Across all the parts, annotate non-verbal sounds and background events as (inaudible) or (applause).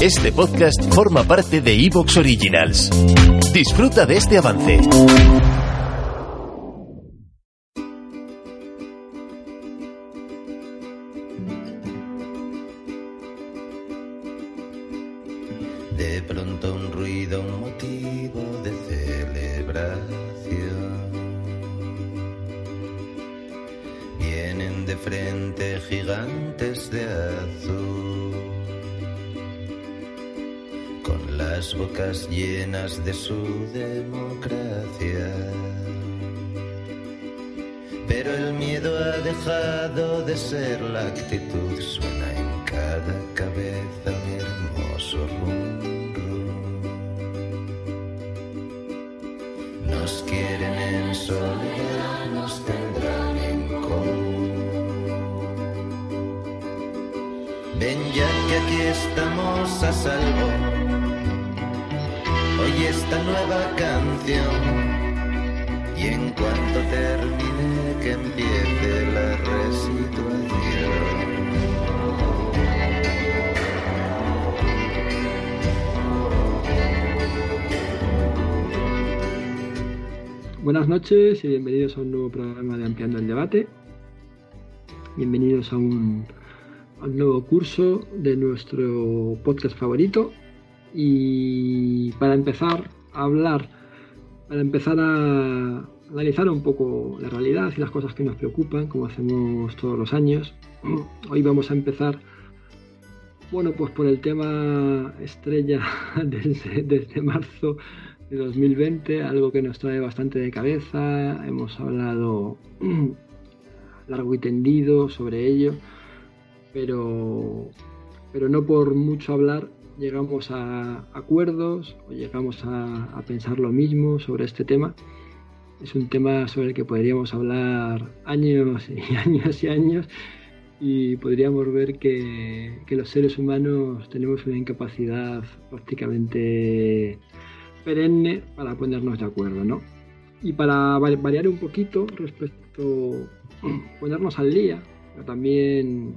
Este podcast forma parte de Evox Originals. Disfruta de este avance. De pronto un ruido, un motivo de celebración. Vienen de frente gigantes de azul, las bocas llenas de su democracia. Pero el miedo ha dejado de ser la actitud, suena en cada cabeza un hermoso rum, rum. Nos quieren en soledad, nos tendrán en común. Ven ya que aquí estamos a salvo. Oye esta nueva canción. Y en cuanto termine que empiece la resituación. Buenas noches y bienvenidos a un nuevo programa de Ampliando el Debate. Bienvenidos a un, a un nuevo curso de nuestro podcast favorito. Y para empezar a hablar, para empezar a analizar un poco la realidad y las cosas que nos preocupan, como hacemos todos los años, (clears throat) hoy vamos a empezar, bueno, pues por el tema estrella (laughs) desde, marzo de 2020, algo que nos trae bastante de cabeza. Hemos hablado (clears throat) largo y tendido sobre ello, pero, pero no por mucho hablar llegamos a acuerdos o llegamos a, a pensar lo mismo sobre este tema. Es un tema sobre el que podríamos hablar años y (laughs) años y años y podríamos ver que, que los seres humanos tenemos una incapacidad prácticamente perenne para ponernos de acuerdo, ¿no? Y para variar un poquito respecto, ponernos al día, pero también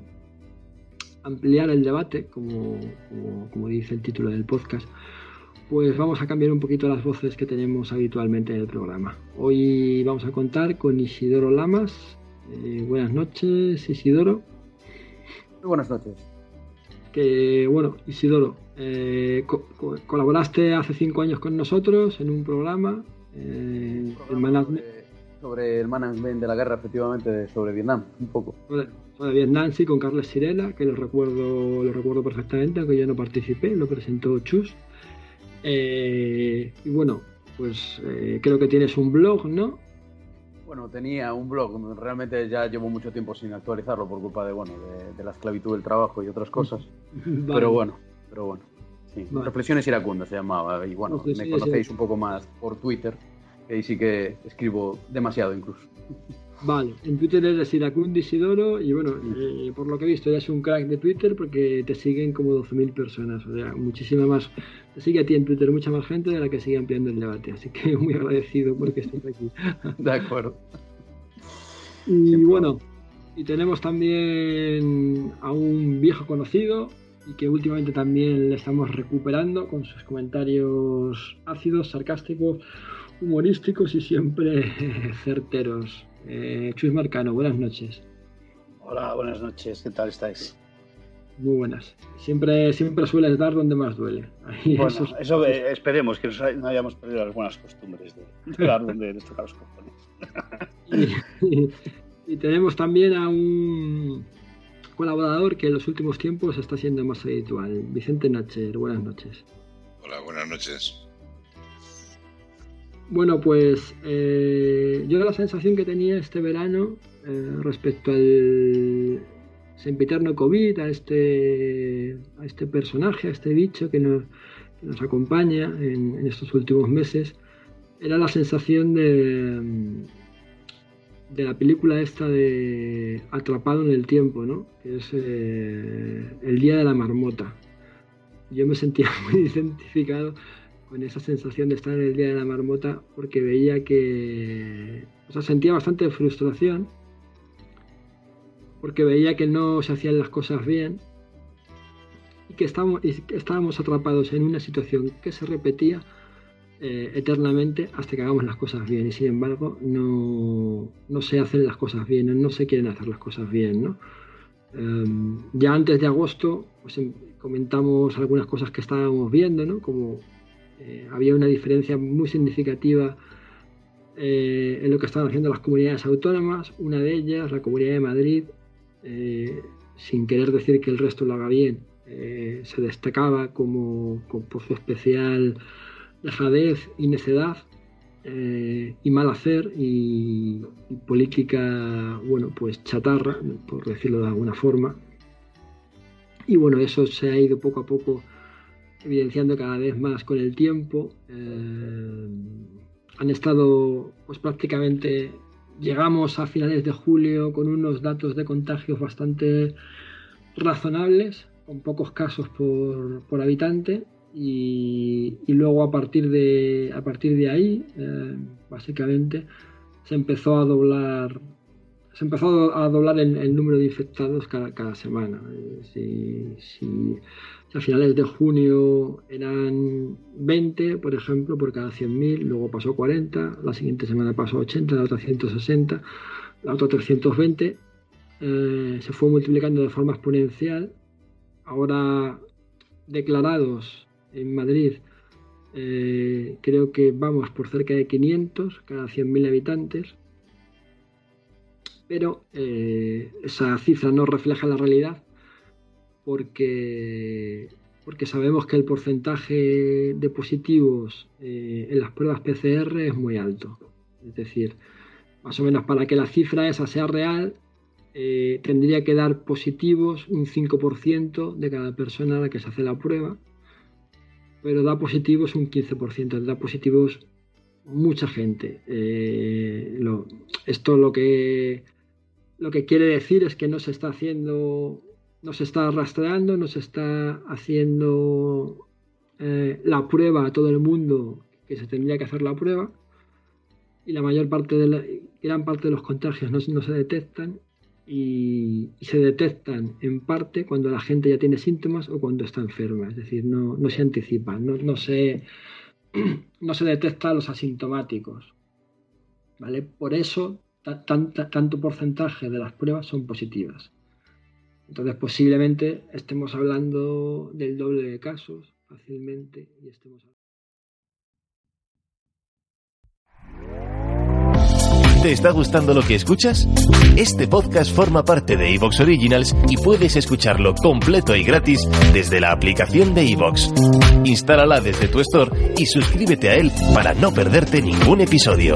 ampliar el debate, como, como, como, dice el título del podcast, pues vamos a cambiar un poquito las voces que tenemos habitualmente en el programa. Hoy vamos a contar con Isidoro Lamas. Eh, buenas noches, Isidoro. Muy buenas noches. Que bueno, Isidoro, eh, co co colaboraste hace cinco años con nosotros en un programa, eh, el management. Sobre, el management de la guerra, efectivamente, sobre Vietnam, un poco. Sobre, sobre Vietnam, sí, con Carles Sirela, que lo recuerdo, lo recuerdo perfectamente, aunque yo no participé, lo presentó Chus. Eh, y bueno, pues eh, creo que tienes un blog, ¿no? Bueno, tenía un blog, realmente ya llevo mucho tiempo sin actualizarlo por culpa de, bueno, de, de la esclavitud del trabajo y otras cosas. (laughs) vale. Pero bueno, pero bueno. Sí. Vale. Reflexiones iracundas se llamaba. Y bueno, no, me conocéis un poco más por Twitter, que ahí sí que escribo demasiado incluso. Vale, en Twitter eres Iracundo Isidoro y bueno, eh, por lo que he visto eres un crack de Twitter porque te siguen como 12.000 personas, o sea, muchísima más. Te sigue a ti en Twitter mucha más gente de la que sigue ampliando el debate, así que (laughs) muy agradecido porque estés aquí. De acuerdo. Y Siempre. bueno, y tenemos también a un viejo conocido y que últimamente también le estamos recuperando con sus comentarios ácidos, sarcásticos, humorísticos y siempre (laughs) certeros. Eh, Chus Marcano, buenas noches. Hola, buenas noches, ¿qué tal estáis? Muy buenas. Siempre, siempre sueles dar donde más duele. (laughs) Ahí bueno, eso, eso eh, esperemos, que no hayamos perdido las buenas costumbres de, de dar donde nos toca los cojones. y, (laughs) y, y, tenemos también a un colaborador que en los últimos tiempos está siendo más habitual, Vicente Nacher. Buenas noches. Hola, buenas noches. Bueno, pues eh, yo la sensación que tenía este verano eh, respecto al sempiterno COVID, a este, este personaje, a este bicho que nos, acompaña en, estos últimos meses, era la sensación de, de la película esta de Atrapado en el Tiempo, ¿no? que es eh, El Día de la Marmota. Yo me sentía (laughs) muy identificado con esa sensación de estar en el Día de la Marmota porque veía que... O sea, sentía bastante frustración porque veía que no se hacían las cosas bien y que estábamos, atrapados en una situación que se repetía eh, eternamente hasta que hagamos las cosas bien y sin embargo no, se hacen las cosas bien, no se quieren hacer las cosas bien. Em, ya antes de agosto pues, em, comentamos algunas cosas que estábamos viendo, ¿no? como eh, había una diferencia muy significativa eh, en lo que estaban haciendo las comunidades autónomas, una de ellas, la Comunidad de Madrid, eh, sin querer decir que el resto lo haga bien, eh, se destacaba como, por su especial dejadez y necedad eh, y mal hacer y, política, bueno, pues chatarra, por decirlo de alguna forma. Y bueno, eso se ha ido poco a poco evidenciando cada vez más con el tiempo. han estado pues prácticamente llegamos a finales de julio con unos datos de contagios bastante razonables, con pocos casos por, habitante, y, luego a partir de, a partir de ahí, eh, básicamente, se empezó a doblar se empezó a doblar el, número de infectados cada, semana. Si, a finales de junio eran 20, por ejemplo, por cada 100.000, luego pasó a 40, la siguiente semana pasó a 80, la otra 160, la otra 320, eh, se fue multiplicando de forma exponencial. Ahora declarados en Madrid, eh, creo que vamos por cerca de 500 cada 100.000 habitantes pero eh, esa cifra no refleja la realidad porque, porque sabemos que el porcentaje de positivos eh, en las pruebas PCR es muy alto. Es decir, más o menos para que la cifra esa sea real, eh, tendría que dar positivos un 5% de cada persona a la que se hace la prueba, pero da positivos un 15%, da positivos mucha gente. esto lo que lo que quiere decir es que no se está haciendo, no se está rastreando, no se está haciendo eh, la prueba a todo el mundo que se tendría que hacer la prueba y la mayor parte de la, gran parte de los contagios no, se detectan y, se detectan en parte cuando la gente ya tiene síntomas o cuando está enferma, es decir, no, se anticipan, no, no, se, (clears throat) no se detecta a los asintomáticos. ¿vale? Por eso tanto porcentaje de las pruebas son positivas. Entonces posiblemente estemos hablando del doble de casos fácilmente y estemos ¿Te está gustando lo que escuchas? Este podcast forma parte de Evox Originals y puedes escucharlo completo y gratis desde la aplicación de Evox. Instálala desde tu store y suscríbete a él para no perderte ningún episodio.